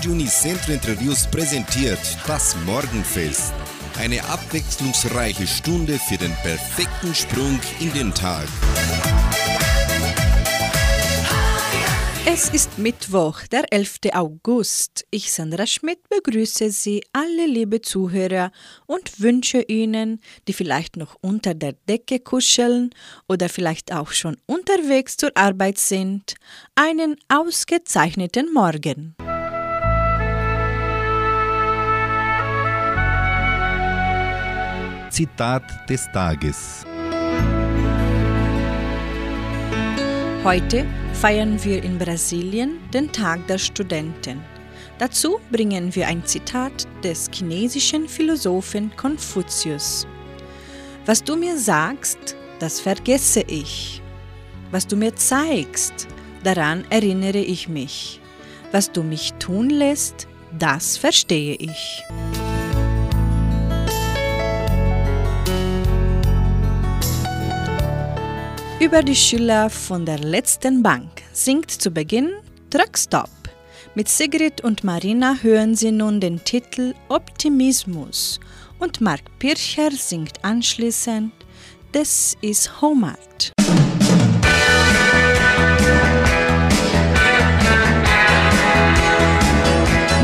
Radio Unicentro Entre Rios präsentiert das Morgenfest. Eine abwechslungsreiche Stunde für den perfekten Sprung in den Tag. Es ist Mittwoch, der 11. August. Ich, Sandra Schmidt, begrüße Sie alle liebe Zuhörer und wünsche Ihnen, die vielleicht noch unter der Decke kuscheln oder vielleicht auch schon unterwegs zur Arbeit sind, einen ausgezeichneten Morgen. Zitat des Tages. Heute feiern wir in Brasilien den Tag der Studenten. Dazu bringen wir ein Zitat des chinesischen Philosophen Konfuzius. Was du mir sagst, das vergesse ich. Was du mir zeigst, daran erinnere ich mich. Was du mich tun lässt, das verstehe ich. Über die Schüler von der letzten Bank singt zu Beginn Truckstop. Mit Sigrid und Marina hören Sie nun den Titel Optimismus und Mark Pircher singt anschließend This is Homart.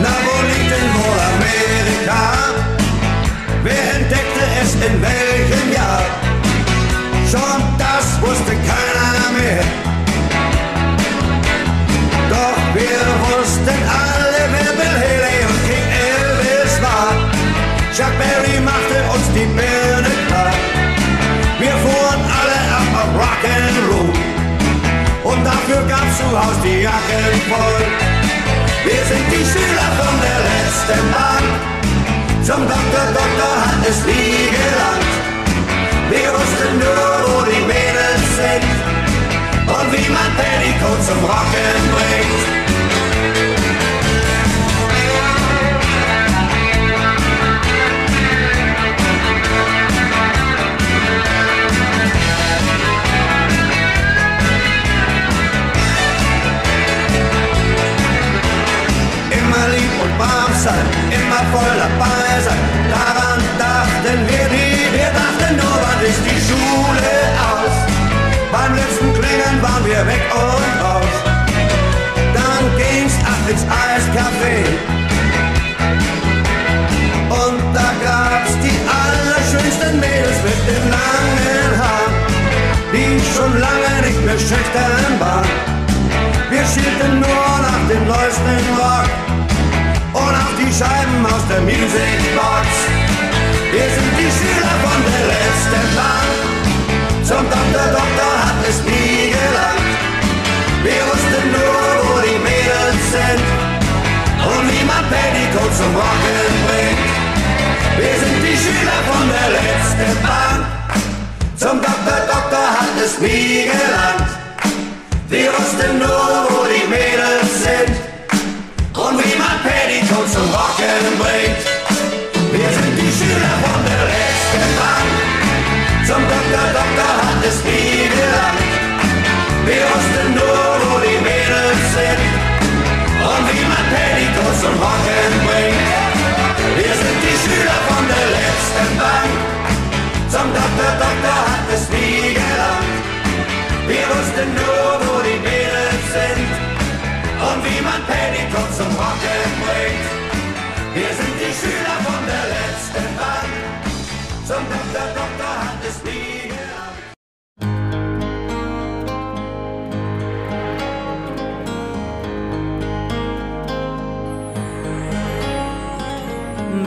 Na, wo Amerika? Wer entdeckte es in welchem 50 Minute Club. Wir fuhren alle ab auf Rock'n'Roll. Und dafür gab's zu Haus die Jacken voll. Wir sind die Schüler von der letzten Bank. Zum Doktor, Doktor hat es nie gelangt. Wir wussten nur, wo die Mädels sind. Und wie man Petticoat zum Rocken bringt. Brav sein, immer voll dabei sein. Daran dachten wir nie, wir dachten nur, wann ist die Schule aus. Beim letzten Klingeln waren wir weg und raus. Dann ging's ab ins Eiscafé. Und da gab's die allerschönsten Mädels mit den langen Haaren, die schon lange nicht mehr schüchtern waren. Wir schielten nur nach dem neuesten Rock und auf die Scheiben aus der Musicbox. Wir sind die Schüler von der letzten Bank. Zum Doktor, Doktor hat es nie gelangt. Wir wussten nur, wo die Mädels sind und wie man Petticoat zum Rocken bringt. Wir sind die Schüler von der letzten Bank. Zum Doktor, Doktor hat es nie gelangt. Wir wussten nur, wo die Mädels sind und wie man Petticoat zum Rocken bringt. Wir sind die Schüler von der letzten Bank. Zum Doktor, Doktor hat es nie gelangt. Wir wussten nur, wo die Mädels sind und wie man Petticoat zum Rocken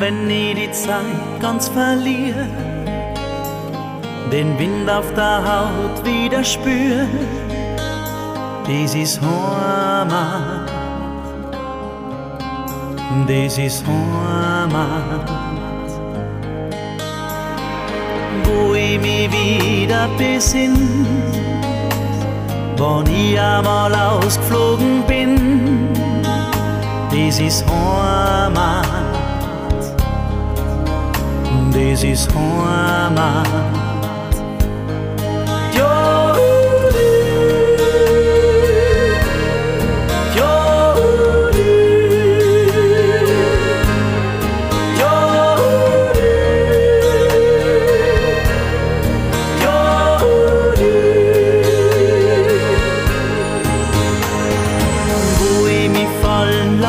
wenn ich die Zeit ganz verliere, den Wind auf der Haut wieder spür, dies ist Heimat, dies ist Heimat, wo ich mich wieder besinn, wann ich einmal ausgeflogen bin, dies ist Heimat this is who I'm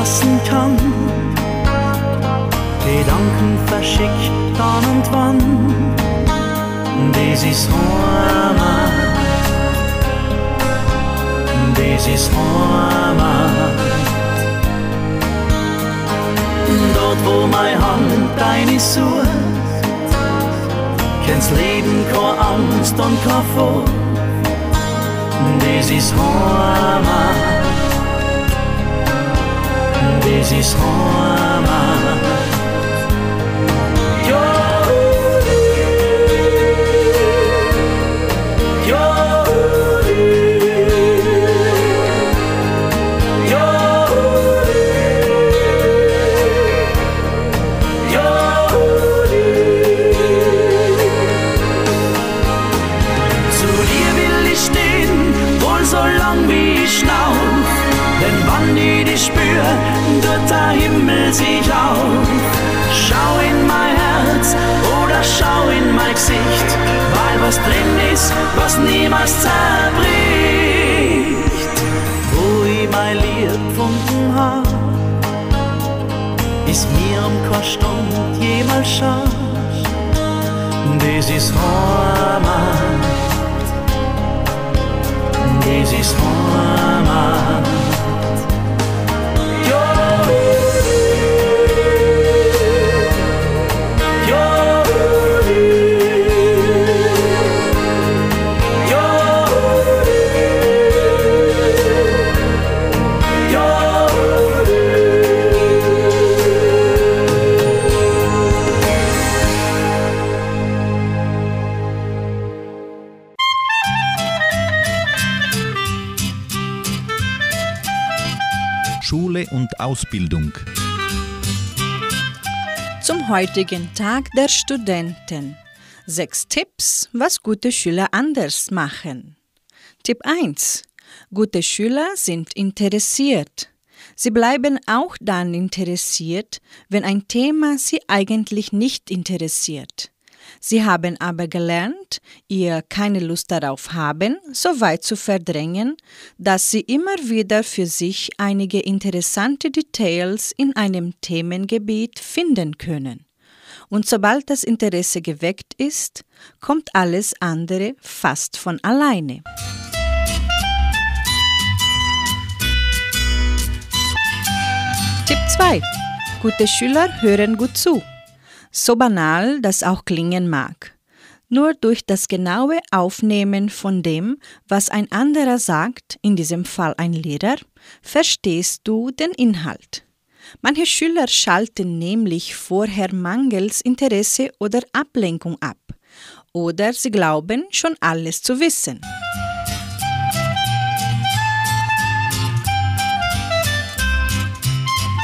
lassen kann. Gedanken verschicken. This is Roma. This is Roma. Dort, wo meine Hand deine sucht, kennst Leben keine Angst und keine Furcht. Roma, Islama, des Roma. Heimat. sich auf. Schau in mein Herz oder schau in mein Gesicht, weil was drin ist, was niemals zerbricht. Ich mein Lied gefunden hab, ist mir um keine Stunde jemals schade. Das ist Heimat, das ist Heimat. Ausbildung. Zum heutigen Tag der Studenten. Sechs Tipps, was gute Schüler anders machen. Tipp 1. Gute Schüler sind interessiert. Sie bleiben auch dann interessiert, wenn ein Thema sie eigentlich nicht interessiert. Sie haben aber gelernt, ihr keine Lust darauf haben, so weit zu verdrängen, dass sie immer wieder für sich einige interessante Details in einem Themengebiet finden können. Und sobald das Interesse geweckt ist, kommt alles andere fast von alleine. Tipp 2. Gute Schüler hören gut zu. So banal das auch klingen mag. Nur durch das genaue Aufnehmen von dem, was ein anderer sagt, in diesem Fall ein Lehrer, verstehst du den Inhalt. Manche Schüler schalten nämlich vorher mangels Interesse oder Ablenkung ab. Oder sie glauben schon alles zu wissen.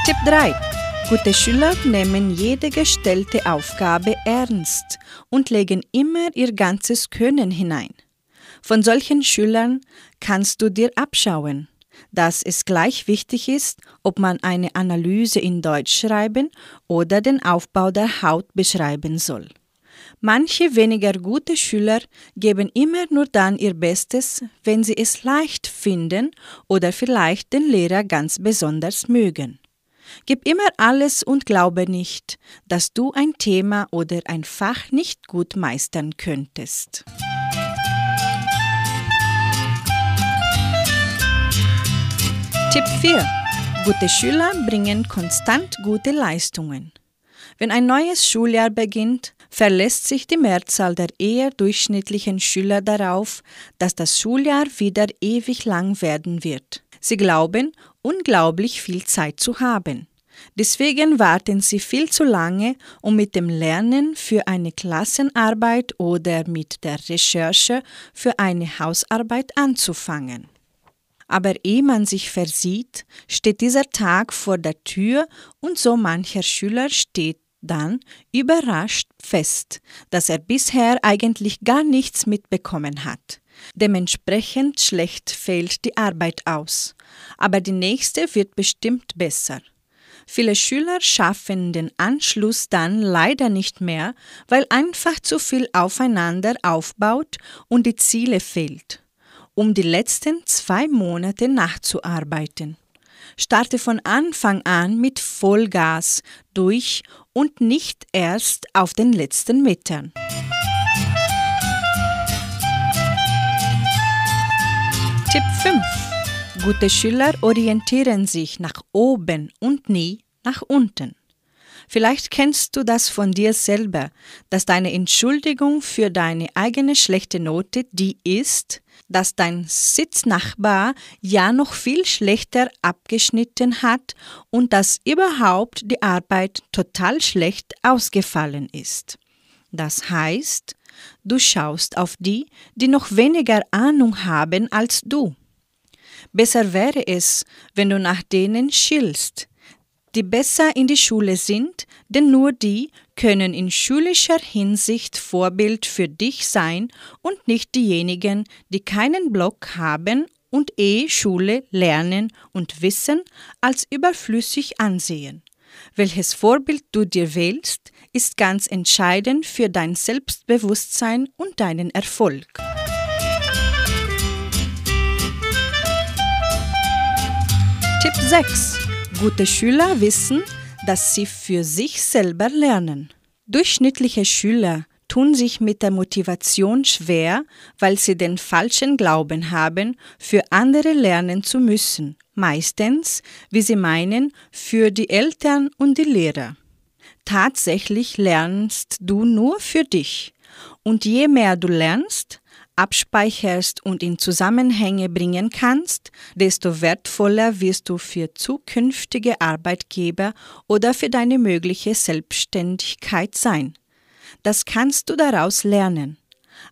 Tipp 3. Gute Schüler nehmen jede gestellte Aufgabe ernst und legen immer ihr ganzes Können hinein. Von solchen Schülern kannst du dir abschauen, dass es gleich wichtig ist, ob man eine Analyse in Deutsch schreiben oder den Aufbau der Haut beschreiben soll. Manche weniger gute Schüler geben immer nur dann ihr Bestes, wenn sie es leicht finden oder vielleicht den Lehrer ganz besonders mögen. Gib immer alles und glaube nicht, dass du ein Thema oder ein Fach nicht gut meistern könntest. Tipp 4. Gute Schüler bringen konstant gute Leistungen. Wenn ein neues Schuljahr beginnt, verlässt sich die Mehrzahl der eher durchschnittlichen Schüler darauf, dass das Schuljahr wieder ewig lang werden wird. Sie glauben, unglaublich viel Zeit zu haben. Deswegen warten sie viel zu lange, um mit dem Lernen für eine Klassenarbeit oder mit der Recherche für eine Hausarbeit anzufangen. Aber ehe man sich versieht, steht dieser Tag vor der Tür und so mancher Schüler steht dann überrascht fest, dass er bisher eigentlich gar nichts mitbekommen hat. Dementsprechend schlecht fällt die Arbeit aus, aber die nächste wird bestimmt besser. Viele Schüler schaffen den Anschluss dann leider nicht mehr, weil einfach zu viel aufeinander aufbaut und die Ziele fehlt, um die letzten zwei Monate nachzuarbeiten. Starte von Anfang an mit Vollgas durch und nicht erst auf den letzten Metern. Tipp 5. Gute Schüler orientieren sich nach oben und nie nach unten. Vielleicht kennst du das von dir selber, dass deine Entschuldigung für deine eigene schlechte Note die ist, dass dein Sitznachbar ja noch viel schlechter abgeschnitten hat und dass überhaupt die Arbeit total schlecht ausgefallen ist. Das heißt, du schaust auf die, die noch weniger Ahnung haben als du. Besser wäre es, wenn du nach denen schielst, die besser in die Schule sind, denn nur die können in schulischer Hinsicht Vorbild für dich sein und nicht diejenigen, die keinen Block haben und eh Schule lernen und Wissen als überflüssig ansehen. Welches Vorbild du dir wählst, ist ganz entscheidend für dein Selbstbewusstsein und deinen Erfolg. Tipp 6. Gute Schüler wissen, dass sie für sich selber lernen. Durchschnittliche Schüler tun sich mit der Motivation schwer, weil sie den falschen Glauben haben, für andere lernen zu müssen, meistens, wie sie meinen, für die Eltern und die Lehrer. Tatsächlich lernst du nur für dich. Und je mehr du lernst, abspeicherst und in Zusammenhänge bringen kannst, desto wertvoller wirst du für zukünftige Arbeitgeber oder für deine mögliche Selbstständigkeit sein. Das kannst du daraus lernen.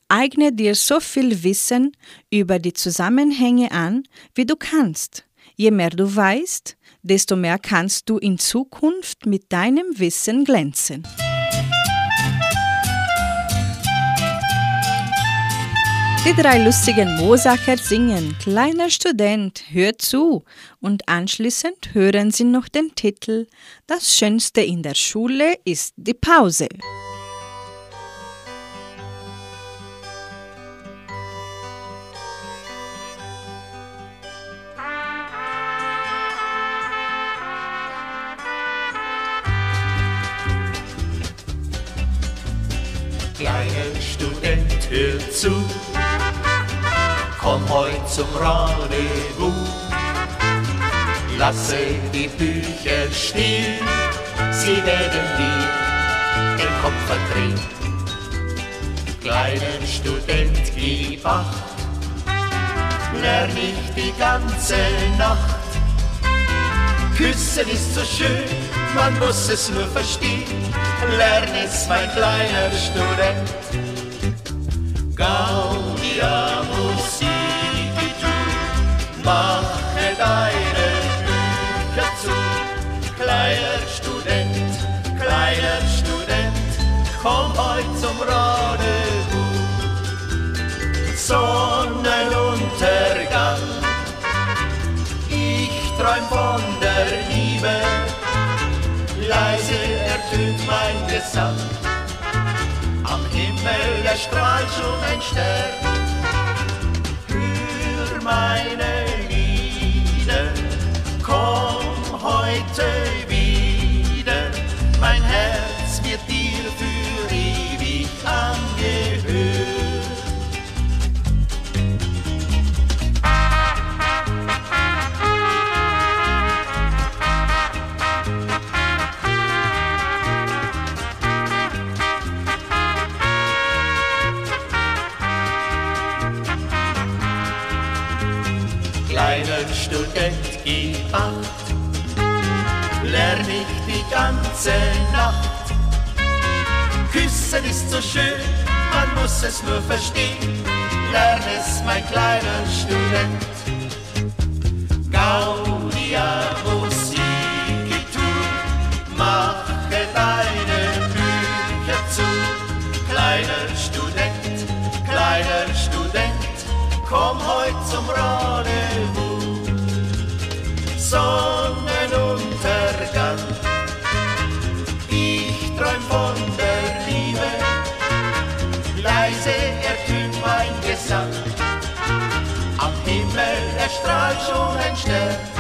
Eigne dir so viel Wissen über die Zusammenhänge an, wie du kannst. Je mehr du weißt, desto mehr kannst du in Zukunft mit deinem Wissen glänzen. Die drei lustigen Mosacher singen. Kleiner Student, hör zu. Und anschließend hören sie noch den Titel. Das Schönste in der Schule ist die Pause. Kleiner Student, hör zu, komm heut zum Rendezvous. Lasse die Bücher stehen, sie werden dir den Kopf verdrehen. Kleiner Student, gib acht, lern nicht die ganze Nacht. Küssen ist so schön, man muss es nur verstehen. Lern es, mein kleiner Student. Gaudia Musik, mache deine Bücher zu. Kleiner Student, kleiner Student, komm heut zum Rendezvous. Sonnenuntergang, ich träum von der Liebe, leise ertönt mein Gesang. Am Himmel erstrahlt schon ein Stern. Hör meine Lieder, komm heute wieder. Mein Herz ganze Nacht. Küssen ist so schön, man muss es nur verstehen. Lern es, mein kleiner Student. Gaudia Musik, mache deine Bücher zu. Kleiner Student, kleiner Student, komm heut zum Rendezvous. Sonnenuntergang, schon ein Stern.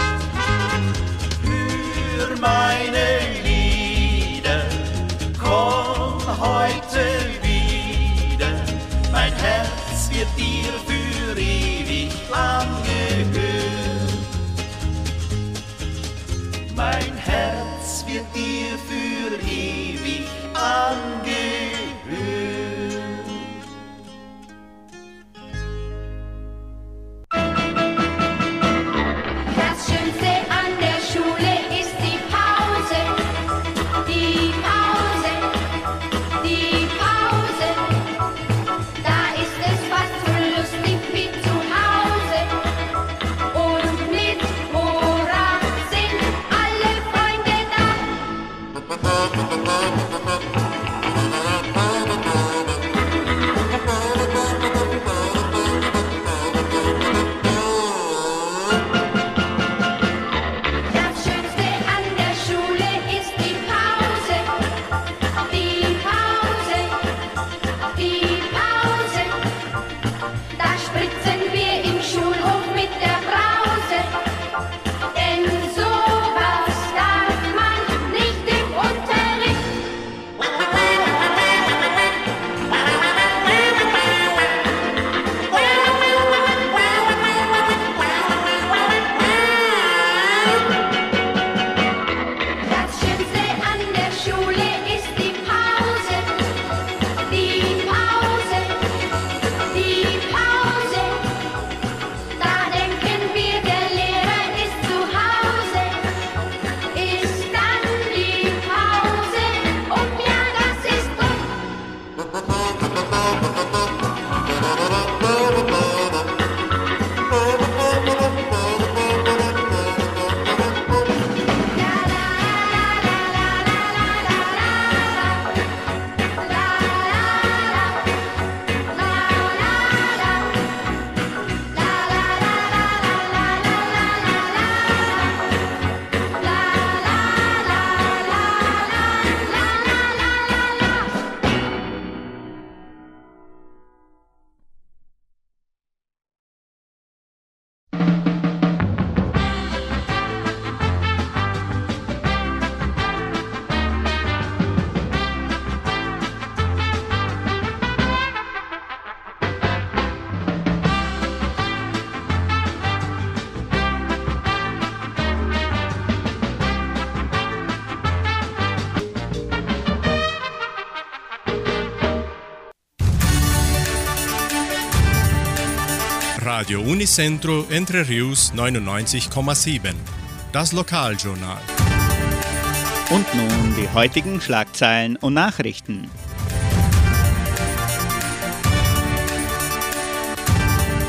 Radio Unicentro Entre Rius 99,7. Das Lokaljournal. Und nun die heutigen Schlagzeilen und Nachrichten.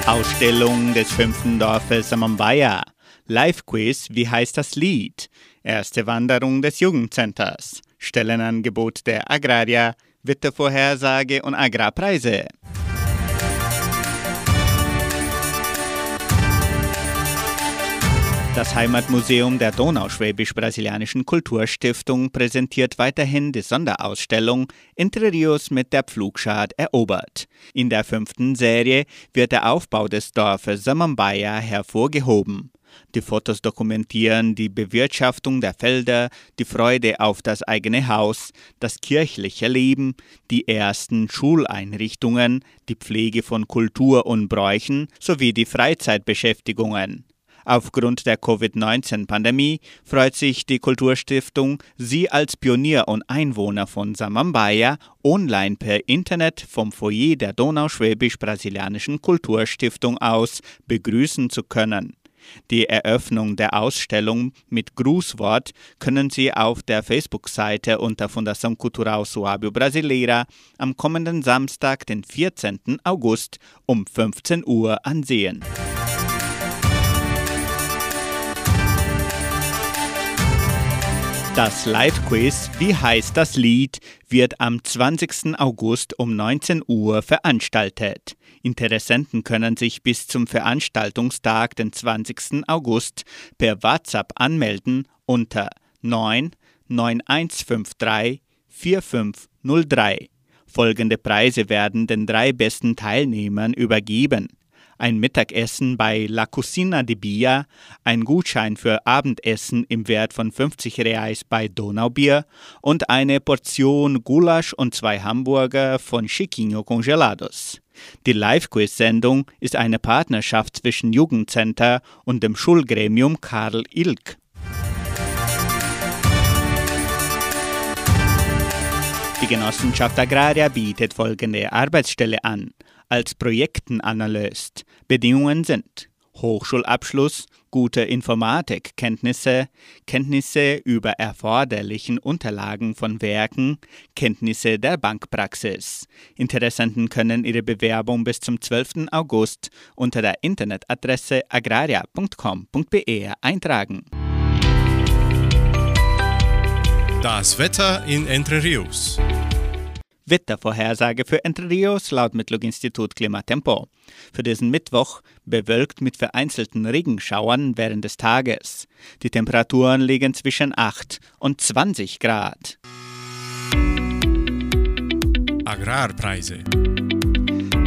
Ausstellung des fünften Dorfes Samambaya. Live-Quiz Wie heißt das Lied? Erste Wanderung des Jugendcenters. Stellenangebot der Agraria. Wettervorhersage und Agrarpreise. Das Heimatmuseum der Donauschwäbisch-Brasilianischen Kulturstiftung präsentiert weiterhin die Sonderausstellung Entre Rios mit der Pflugschar erobert. In der fünften Serie wird der Aufbau des Dorfes Samambaya hervorgehoben. Die Fotos dokumentieren die Bewirtschaftung der Felder, die Freude auf das eigene Haus, das kirchliche Leben, die ersten Schuleinrichtungen, die Pflege von Kultur und Bräuchen sowie die Freizeitbeschäftigungen. Aufgrund der Covid-19-Pandemie freut sich die Kulturstiftung, Sie als Pionier und Einwohner von Samambaya online per Internet vom Foyer der Donauschwäbisch-Brasilianischen Kulturstiftung aus begrüßen zu können. Die Eröffnung der Ausstellung mit Grußwort können Sie auf der Facebook-Seite unter Fundação Cultural Suábio Brasileira am kommenden Samstag, den 14. August um 15 Uhr ansehen. Das Live-Quiz Wie heißt das Lied wird am 20. August um 19 Uhr veranstaltet. Interessenten können sich bis zum Veranstaltungstag, den 20. August, per WhatsApp anmelden unter 9 9153 4503. Folgende Preise werden den drei besten Teilnehmern übergeben ein Mittagessen bei La Cucina di Bia, ein Gutschein für Abendessen im Wert von 50 Reais bei Donaubier und eine Portion Gulasch und zwei Hamburger von Chiquinho Congelados. Die Live-Quiz-Sendung ist eine Partnerschaft zwischen Jugendcenter und dem Schulgremium Karl Ilk. Die Genossenschaft Agraria bietet folgende Arbeitsstelle an als Projektenanalyst. Bedingungen sind Hochschulabschluss, gute Informatikkenntnisse, Kenntnisse über erforderlichen Unterlagen von Werken, Kenntnisse der Bankpraxis. Interessenten können ihre Bewerbung bis zum 12. August unter der Internetadresse agraria.com.br eintragen. Das Wetter in Entre Rios. Wettervorhersage für Entre Rios laut Metlog-Institut Klimatempo. Für diesen Mittwoch bewölkt mit vereinzelten Regenschauern während des Tages. Die Temperaturen liegen zwischen 8 und 20 Grad. Agrarpreise.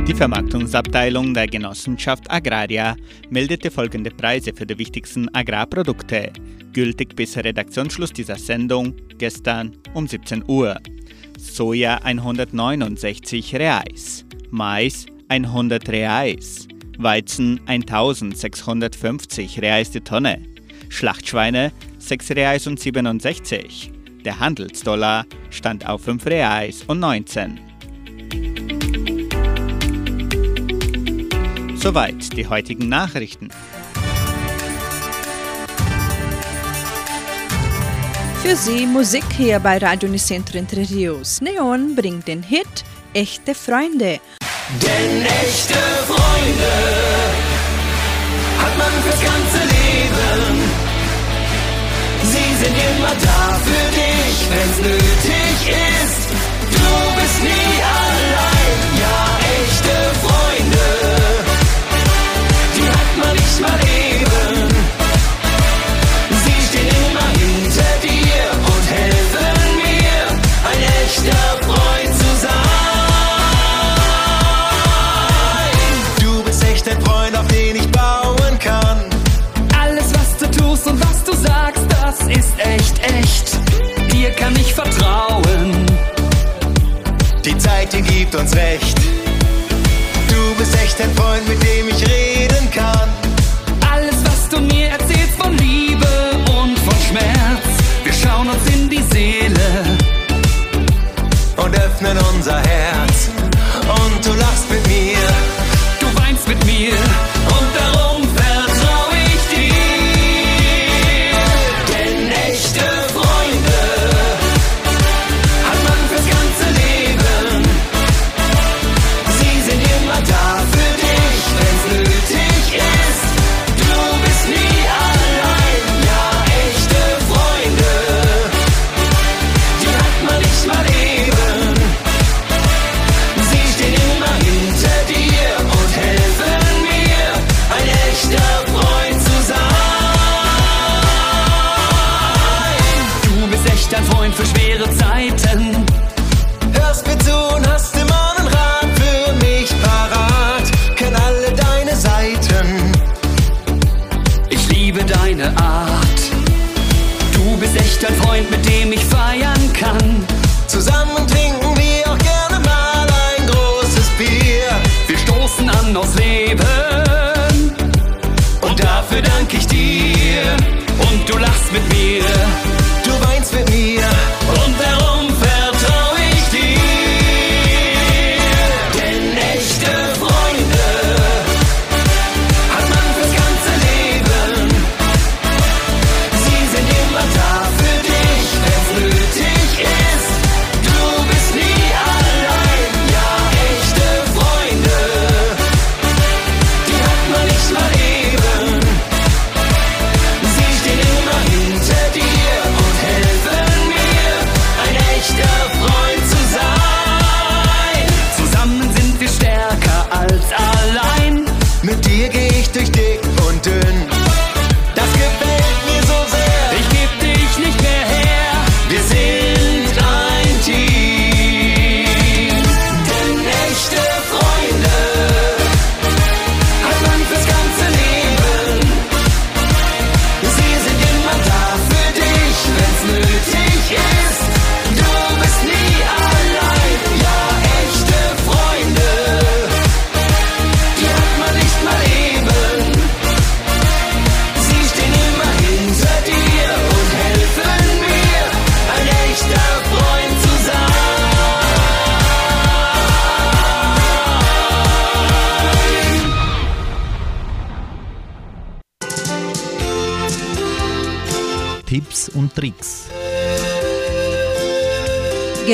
Die Vermarktungsabteilung der Genossenschaft Agraria meldete folgende Preise für die wichtigsten Agrarprodukte, gültig bis Redaktionsschluss dieser Sendung gestern um 17 Uhr. Soja 169 Reais, Mais 100 Reais, Weizen 1650 Reais die Tonne, Schlachtschweine 6 Reais und 67. Der Handelsdollar stand auf 5 Reais und 19. Soweit die heutigen Nachrichten. Für Sie Musik hier bei Radio Unicentro Entre Rios. Neon bringt den Hit Echte Freunde. Denn echte Freunde hat man fürs ganze Leben. Sie sind immer da für dich, wenn's nötig ist. Du bist nie allein, gibt uns recht. Du bist echt ein Freund, mit dem ich reden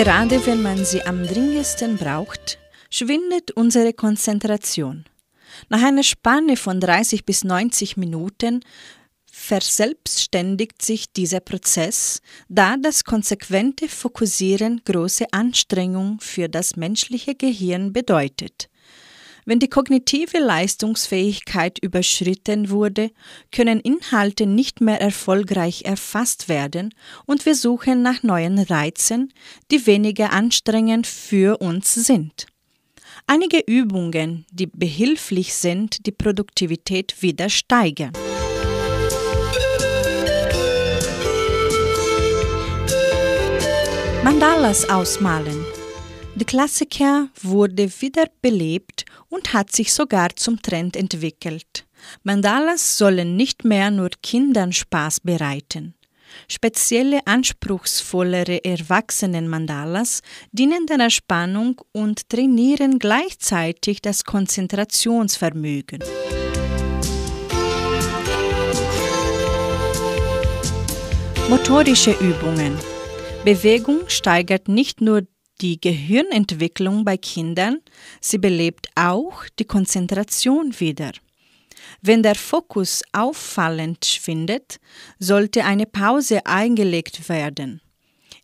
Gerade wenn man sie am dringendsten braucht, schwindet unsere Konzentration. Nach einer Spanne von 30 bis 90 Minuten verselbstständigt sich dieser Prozess, da das konsequente Fokussieren große Anstrengung für das menschliche Gehirn bedeutet. Wenn die kognitive Leistungsfähigkeit überschritten wurde, können Inhalte nicht mehr erfolgreich erfasst werden und wir suchen nach neuen Reizen, die weniger anstrengend für uns sind. Einige Übungen, die behilflich sind, die Produktivität wieder steigern. Mandalas ausmalen. Der Klassiker wurde wieder belebt und hat sich sogar zum Trend entwickelt. Mandalas sollen nicht mehr nur Kindern Spaß bereiten. Spezielle anspruchsvollere Erwachsenen-Mandalas dienen der Entspannung und trainieren gleichzeitig das Konzentrationsvermögen. Motorische Übungen. Bewegung steigert nicht nur die Gehirnentwicklung bei Kindern, sie belebt auch die Konzentration wieder. Wenn der Fokus auffallend schwindet, sollte eine Pause eingelegt werden.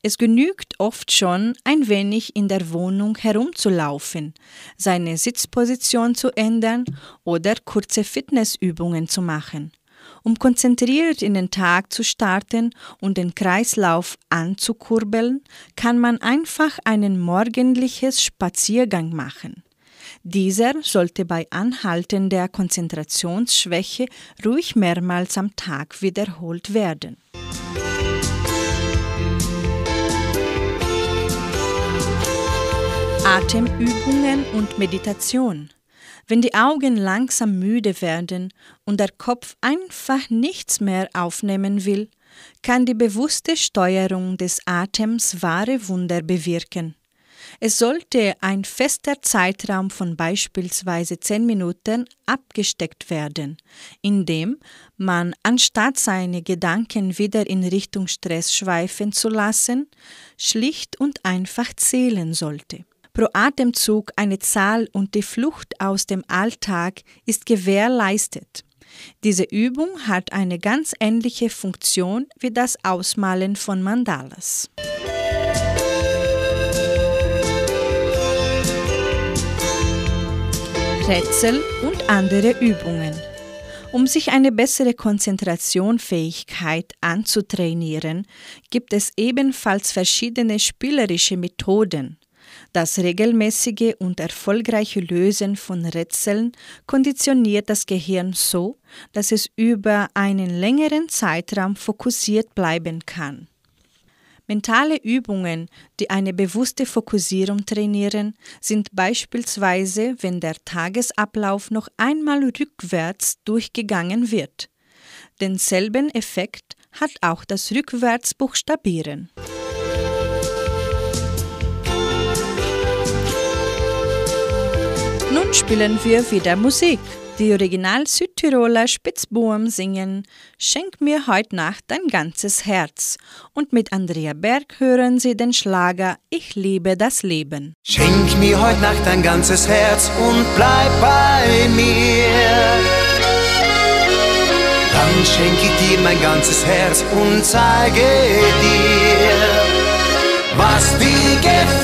Es genügt oft schon, ein wenig in der Wohnung herumzulaufen, seine Sitzposition zu ändern oder kurze Fitnessübungen zu machen. Um konzentriert in den Tag zu starten und den Kreislauf anzukurbeln, kann man einfach einen morgendliches Spaziergang machen. Dieser sollte bei anhaltender Konzentrationsschwäche ruhig mehrmals am Tag wiederholt werden. Atemübungen und Meditation. Wenn die Augen langsam müde werden und der Kopf einfach nichts mehr aufnehmen will, kann die bewusste Steuerung des Atems wahre Wunder bewirken. Es sollte ein fester Zeitraum von beispielsweise 10 Minuten abgesteckt werden, indem man, anstatt seine Gedanken wieder in Richtung Stress schweifen zu lassen, schlicht und einfach zählen sollte. Pro Atemzug eine Zahl und die Flucht aus dem Alltag ist gewährleistet. Diese Übung hat eine ganz ähnliche Funktion wie das Ausmalen von Mandalas. Rätsel und andere Übungen. Um sich eine bessere Konzentrationfähigkeit anzutrainieren, gibt es ebenfalls verschiedene spielerische Methoden. Das regelmäßige und erfolgreiche Lösen von Rätseln konditioniert das Gehirn so, dass es über einen längeren Zeitraum fokussiert bleiben kann. Mentale Übungen, die eine bewusste Fokussierung trainieren, sind beispielsweise, wenn der Tagesablauf noch einmal rückwärts durchgegangen wird. Denselben Effekt hat auch das Rückwärtsbuchstabieren. Nun spielen wir wieder Musik. Die Original Südtiroler Spitzbuben singen Schenk mir heut Nacht dein ganzes Herz. Und mit Andrea Berg hören sie den Schlager Ich liebe das Leben. Schenk mir heut Nacht dein ganzes Herz und bleib bei mir. Dann schenk ich dir mein ganzes Herz und zeige dir, was dir gefällt.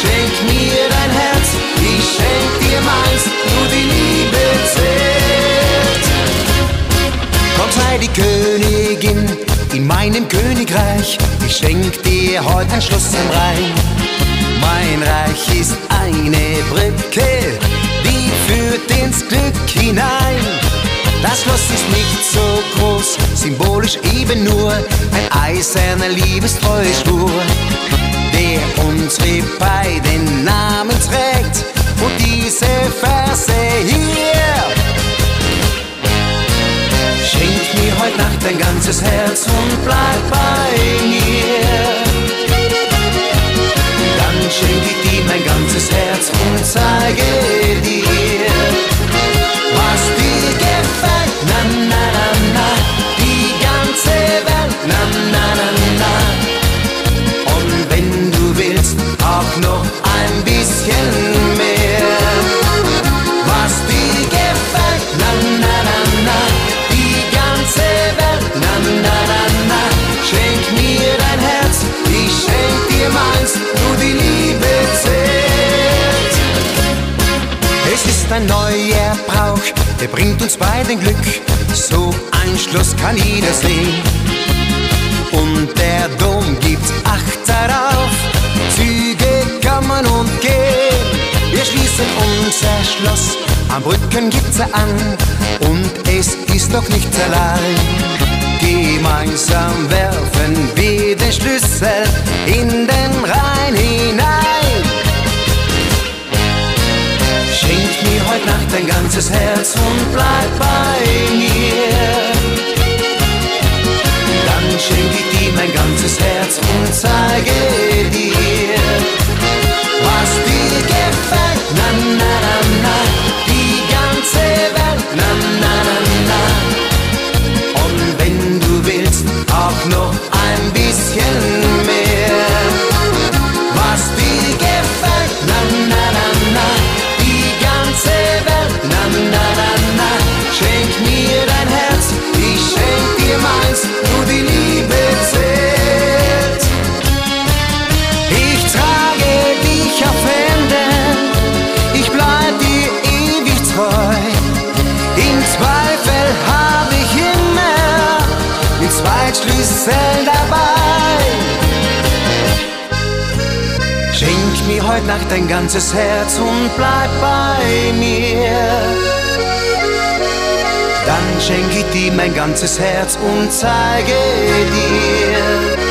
Schenk mir dein Herz, ich schenk dir meins, nur die Liebe zählt. Komm, sei die Königin in meinem Königreich, ich schenk dir heute ein Schloss am Rhein. Mein Reich ist eine Brücke, die führt ins Glück hinein. Das Schloss ist nicht so groß, symbolisch eben nur ein eiserner liebestreue Schwur, der unsere beiden Namen trägt und diese Verse hier. Schenk mir heut Nacht dein ganzes Herz und bleib bei mir. Dann schenk ich dir mein ganzes Herz und zeige dir, was dir gefällt. Na, ein neuer Brauch, der bringt uns beiden Glück. So ein Schloss kann jeder sehen. Und der Dom gibt Acht darauf. Züge kommen und gehen. Wir schließen unser Schloss, am Brücken gibt's er an. Und es ist doch nicht allein. Gemeinsam werfen wir den Schlüssel in den Rhein hinein. Schenk mir heut Nacht dein ganzes Herz und bleib bei mir. Dann schenk ich dir mein ganzes Herz und zeige dir, was dir ganzes Herz und bleib bei mir. Dann schenk ich dir mein ganzes Herz und zeige dir,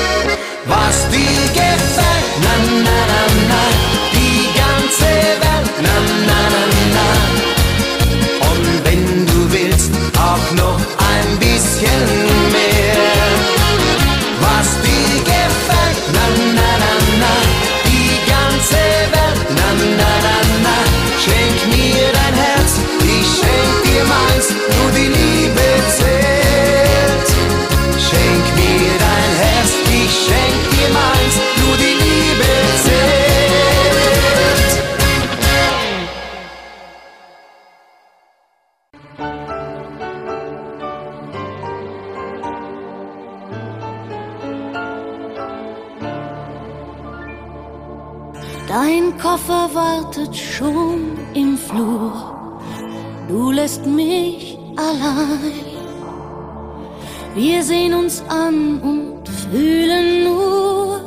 uns an und fühlen nur,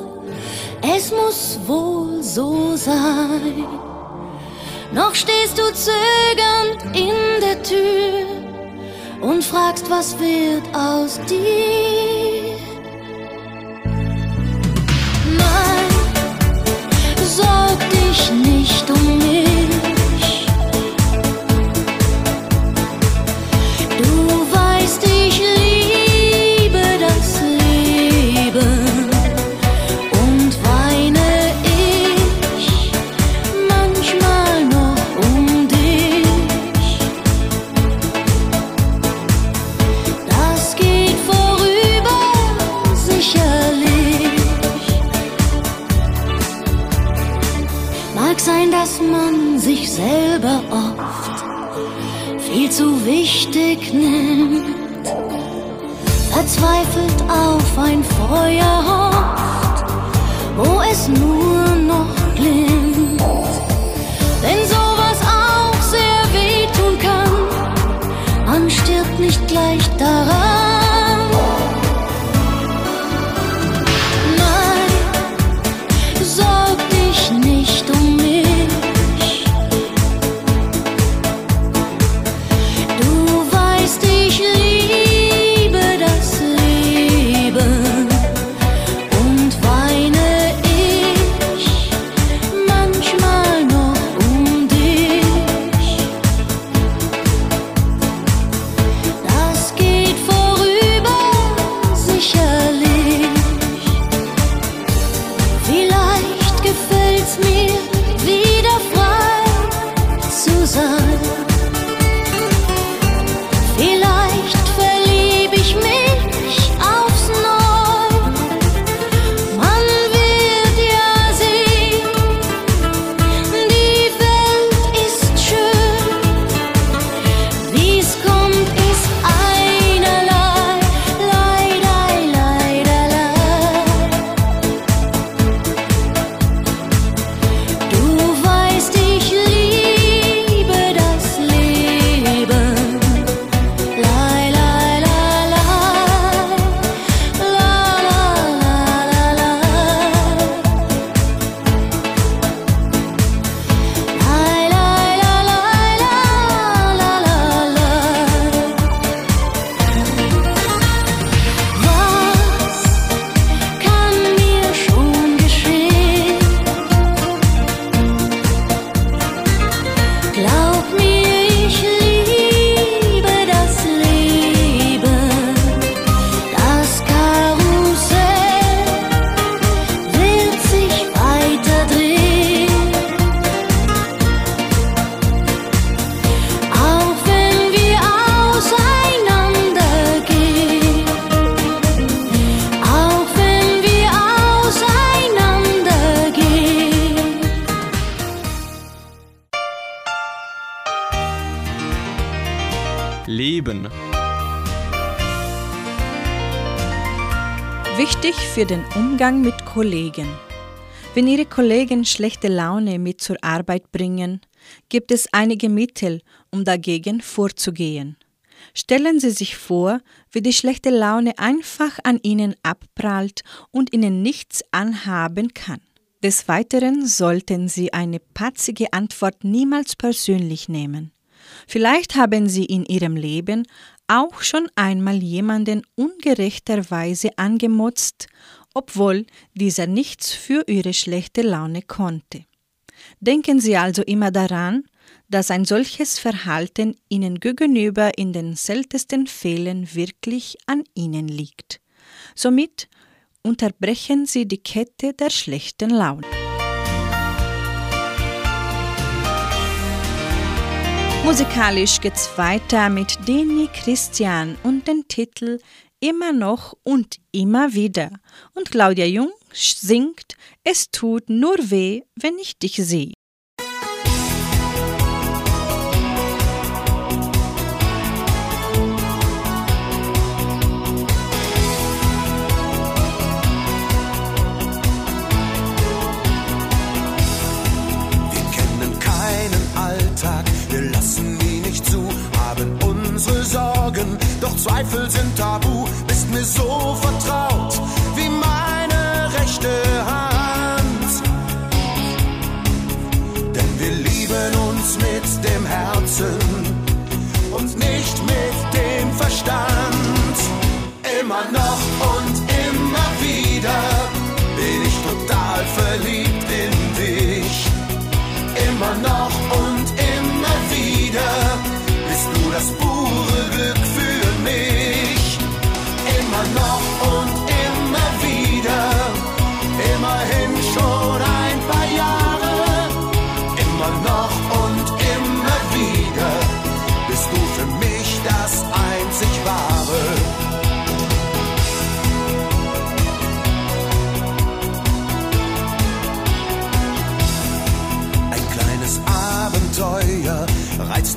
es muss wohl so sein. Noch stehst du zögernd in der Tür und fragst, was wird aus dir? Nein, sorg dich nicht um mich. Verzweifelt auf ein Feuer zu für den Umgang mit Kollegen. Wenn Ihre Kollegen schlechte Laune mit zur Arbeit bringen, gibt es einige Mittel, um dagegen vorzugehen. Stellen Sie sich vor, wie die schlechte Laune einfach an Ihnen abprallt und Ihnen nichts anhaben kann. Des Weiteren sollten Sie eine patzige Antwort niemals persönlich nehmen. Vielleicht haben Sie in Ihrem Leben auch schon einmal jemanden ungerechterweise angemotzt, obwohl dieser nichts für Ihre schlechte Laune konnte. Denken Sie also immer daran, dass ein solches Verhalten Ihnen gegenüber in den seltensten Fällen wirklich an Ihnen liegt. Somit unterbrechen Sie die Kette der schlechten Laune. Musikalisch geht's weiter mit Deni Christian und den Titel Immer noch und immer wieder. Und Claudia Jung singt Es tut nur weh, wenn ich dich sehe. Doch Zweifel sind tabu. Bist mir so vertraut wie meine rechte Hand. Denn wir lieben uns mit dem Herzen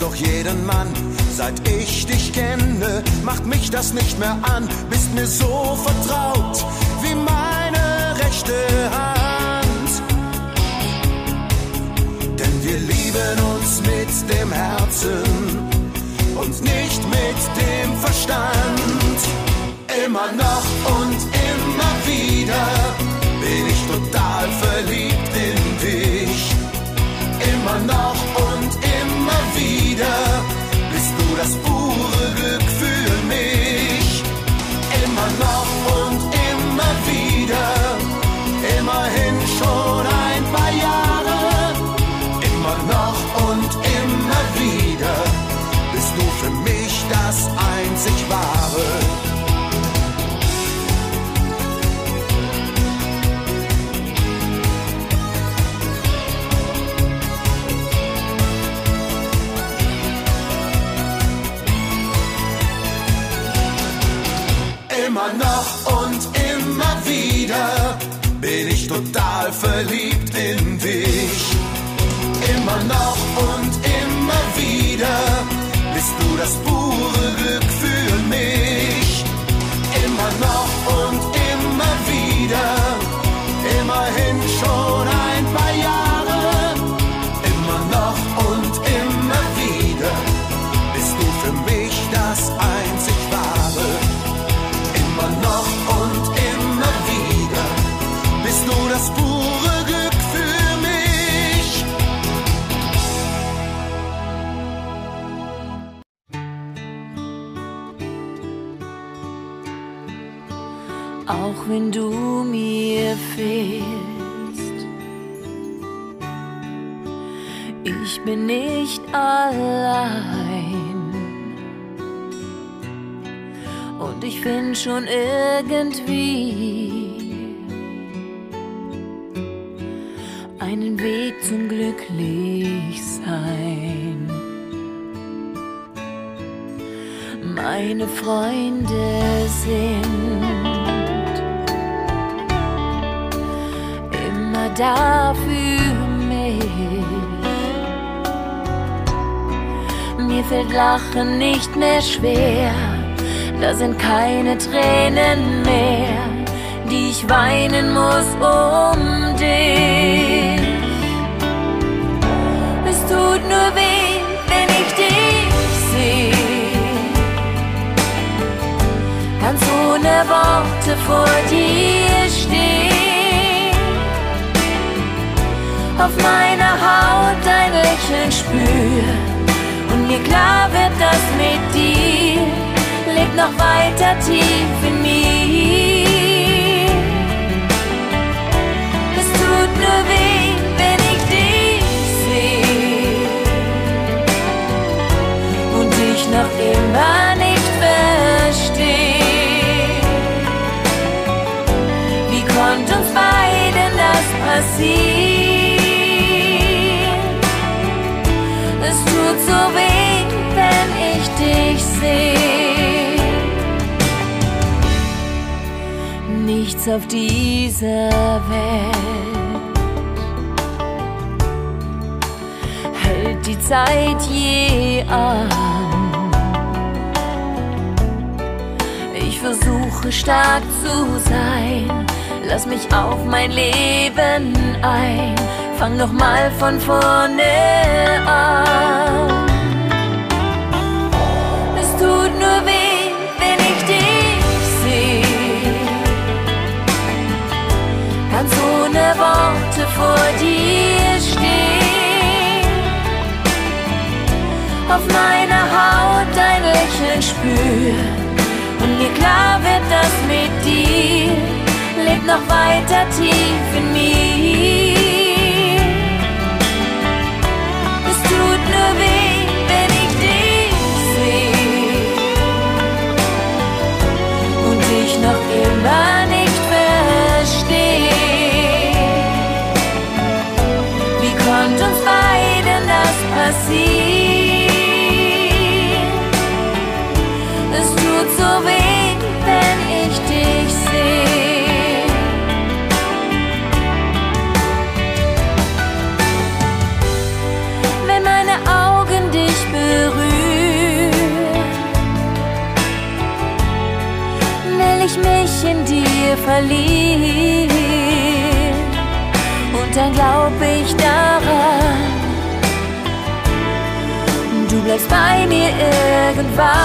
doch jeden Mann. Seit ich dich kenne, macht mich das nicht mehr an. Bist mir so vertraut wie meine rechte Hand. Denn wir lieben uns mit dem Herzen und nicht mit dem Verstand. Immer noch und immer wieder bin ich total verliebt in dich. Immer noch und immer wieder. Bist du das pure Glück verliebt in dich. Immer noch und wenn du mir fehlst. Ich bin nicht allein. Und ich find schon irgendwie einen Weg zum Glücklichsein. Meine Freunde sind da für mich. Mir fällt Lachen nicht mehr schwer, da sind keine Tränen mehr, die ich weinen muss um dich. Es tut nur weh, wenn ich dich sehe, ganz ohne Worte vor dir stehen auf meiner Haut dein Lächeln spür und mir klar wird, dass mit dir lebt noch weiter tief in mir. Es tut nur weh, wenn ich dich sehe und dich noch immer nicht verstehe. Wie konnte uns beiden das passieren? Tut so weh, wenn ich dich sehe. Nichts auf dieser Welt hält die Zeit je an. Ich versuche stark zu sein, lass mich auf mein Leben ein, fang doch mal von vorne an. Es tut nur weh, wenn ich dich sehe. Ganz ohne Worte vor dir steh. Auf meiner Haut dein Lächeln spür. Und mir klar wird, dass mit dir lebt noch weiter tief in mir. Noch dir verlieren. Und dann glaub ich daran, du bleibst bei mir irgendwann.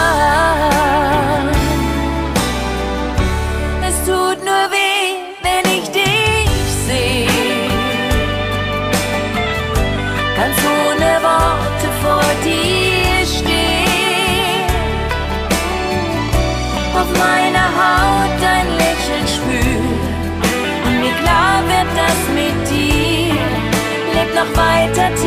Lebt noch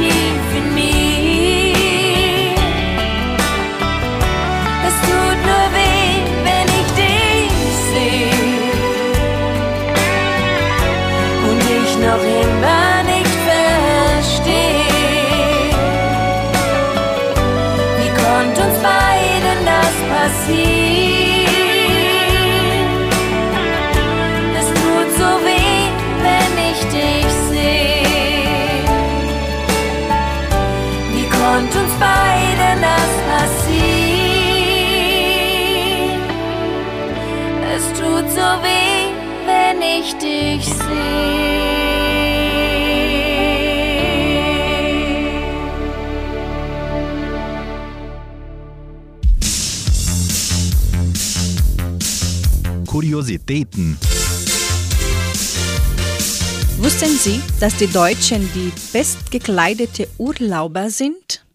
so weh, wenn ich dich sehe. Kuriositäten. Wussten Sie, dass die Deutschen die bestgekleidete Urlauber sind?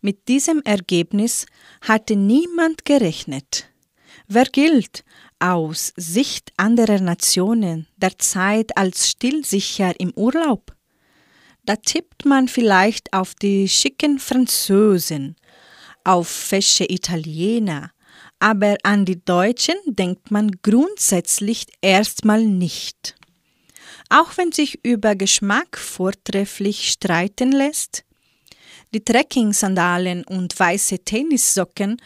Mit diesem Ergebnis hatte niemand gerechnet. Wer gilt aus Sicht anderer Nationen derzeit als stillsicher im Urlaub? Da tippt man vielleicht auf die schicken Franzosen, auf fesche Italiener, aber an die Deutschen denkt man grundsätzlich erstmal nicht. Auch wenn sich über Geschmack vortrefflich streiten lässt, die Trekking-Sandalen und weiße Tennissocken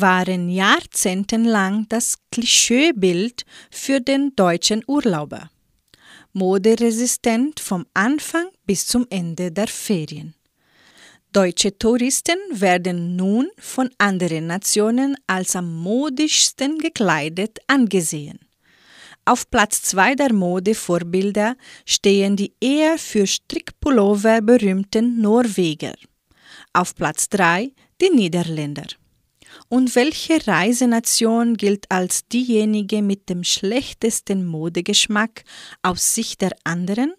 waren jahrzehntelang das Klischeebild für den deutschen Urlauber. Moderesistent vom Anfang bis zum Ende der Ferien. Deutsche Touristen werden nun von anderen Nationen als am modischsten gekleidet angesehen. Auf Platz 2 der Modevorbilder stehen die eher für Strickpullover berühmten Norweger. Auf Platz 3 die Niederländer. Und welche Reisenation gilt als diejenige mit dem schlechtesten Modegeschmack aus Sicht der anderen?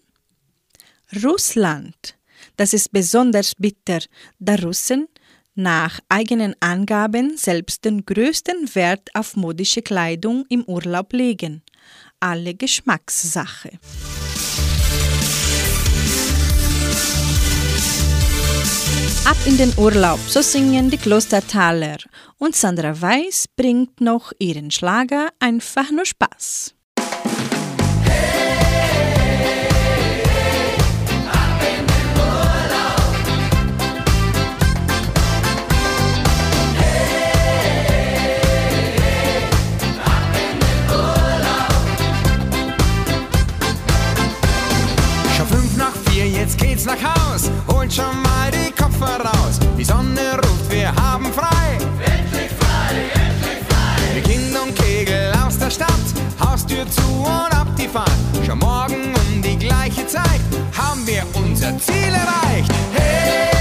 Russland. Das ist besonders bitter, da Russen nach eigenen Angaben selbst den größten Wert auf modische Kleidung im Urlaub legen. Alle Geschmackssache. Ab in den Urlaub, so singen die Klostertaler. Und Sandra Weiß bringt noch ihren Schlager einfach nur Spaß. Schon fünf nach vier, jetzt geht's nach Haus. Holt schon Kopf heraus. Die Sonne ruft, wir haben frei. Endlich frei, endlich frei. Wir Kind und Kegel aus der Stadt, Haustür zu und ab die Fahrt. Schon morgen um die gleiche Zeit haben wir unser Ziel erreicht. Hey!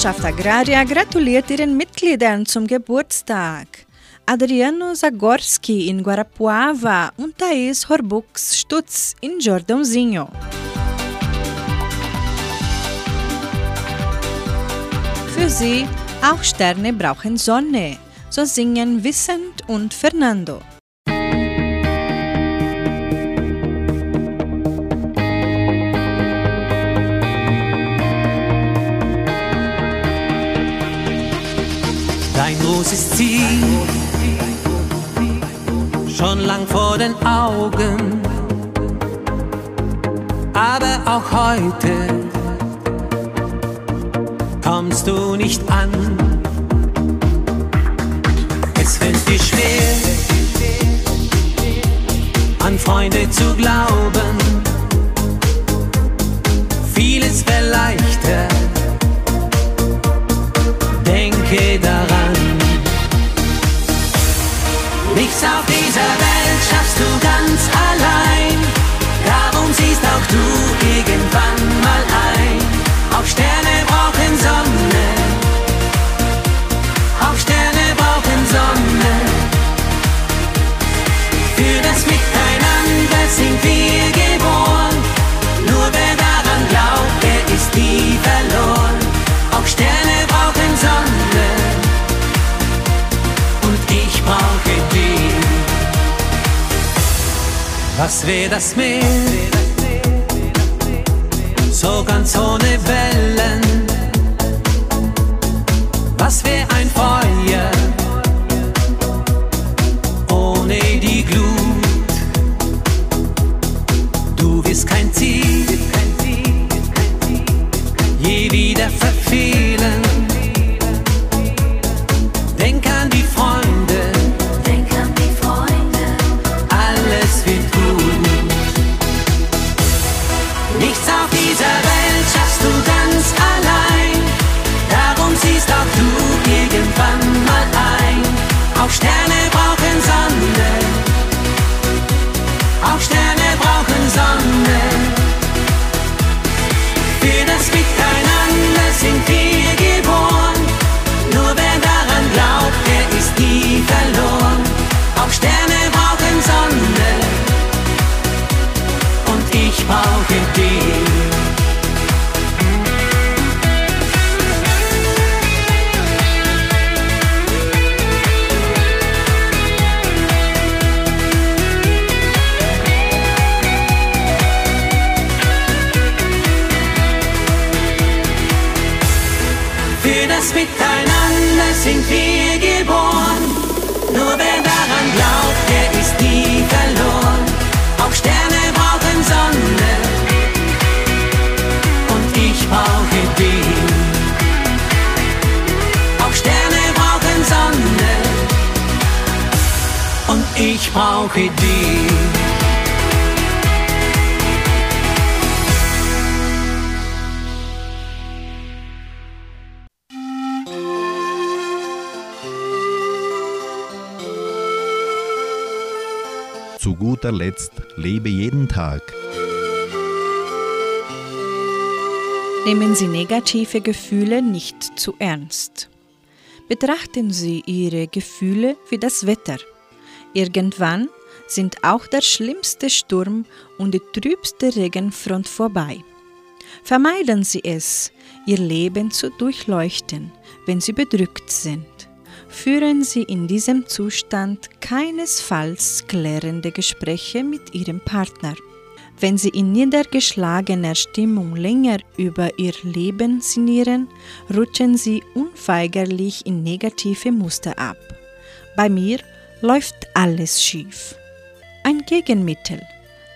Genossenschaft Agraria gratuliert ihren Mitgliedern zum Geburtstag. Adriano Zagorski in Guarapuava und Thais Horbux Stutz in Jordãozinho. Für sie, auch Sterne brauchen Sonne. So singen Vicent und Fernando. Großes Ziel, schon lang vor den Augen, aber auch heute kommst du nicht an. Es fällt dir schwer, an Freunde zu glauben. Vieles wäre leichter, denke daran. Nichts auf dieser Welt schaffst du ganz allein. Darum siehst auch du irgendwann mal ein. Auch Sterne brauchen Sonne. Was wäre das Meer? So ganz ohne Wellen. Was wäre ein Feuer ohne die Glut? Du wirst kein Ziel negative Gefühle nicht zu ernst. Betrachten Sie Ihre Gefühle wie das Wetter. Irgendwann sind auch der schlimmste Sturm und die trübste Regenfront vorbei. Vermeiden Sie es, Ihr Leben zu durchleuchten, wenn Sie bedrückt sind. Führen Sie in diesem Zustand keinesfalls klärende Gespräche mit Ihrem Partner. Wenn Sie in niedergeschlagener Stimmung länger über Ihr Leben sinnieren, rutschen Sie unweigerlich in negative Muster ab. Bei mir läuft alles schief. Ein Gegenmittel.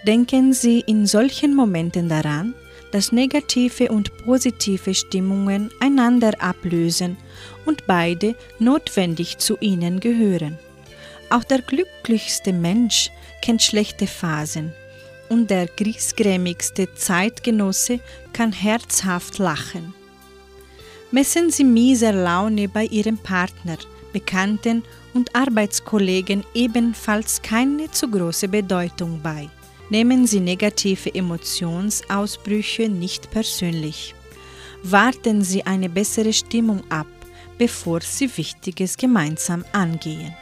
Denken Sie in solchen Momenten daran, dass negative und positive Stimmungen einander ablösen und beide notwendig zu ihnen gehören. Auch der glücklichste Mensch kennt schlechte Phasen und der griesgrämigste Zeitgenosse kann herzhaft lachen. Messen Sie mieser Laune bei Ihrem Partner, Bekannten und Arbeitskollegen ebenfalls keine zu große Bedeutung bei. Nehmen Sie negative Emotionsausbrüche nicht persönlich. Warten Sie eine bessere Stimmung ab, bevor Sie Wichtiges gemeinsam angehen.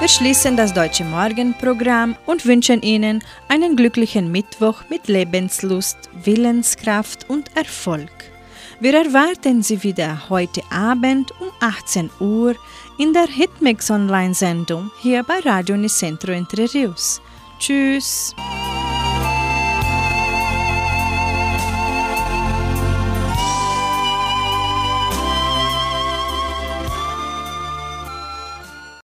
Wir schließen das Deutsche Morgenprogramm und wünschen Ihnen einen glücklichen Mittwoch mit Lebenslust, Willenskraft und Erfolg. Wir erwarten Sie wieder heute Abend um 18 Uhr in der Hitmix Online-Sendung hier bei Radio Nicentro Entre Rios. Tschüss!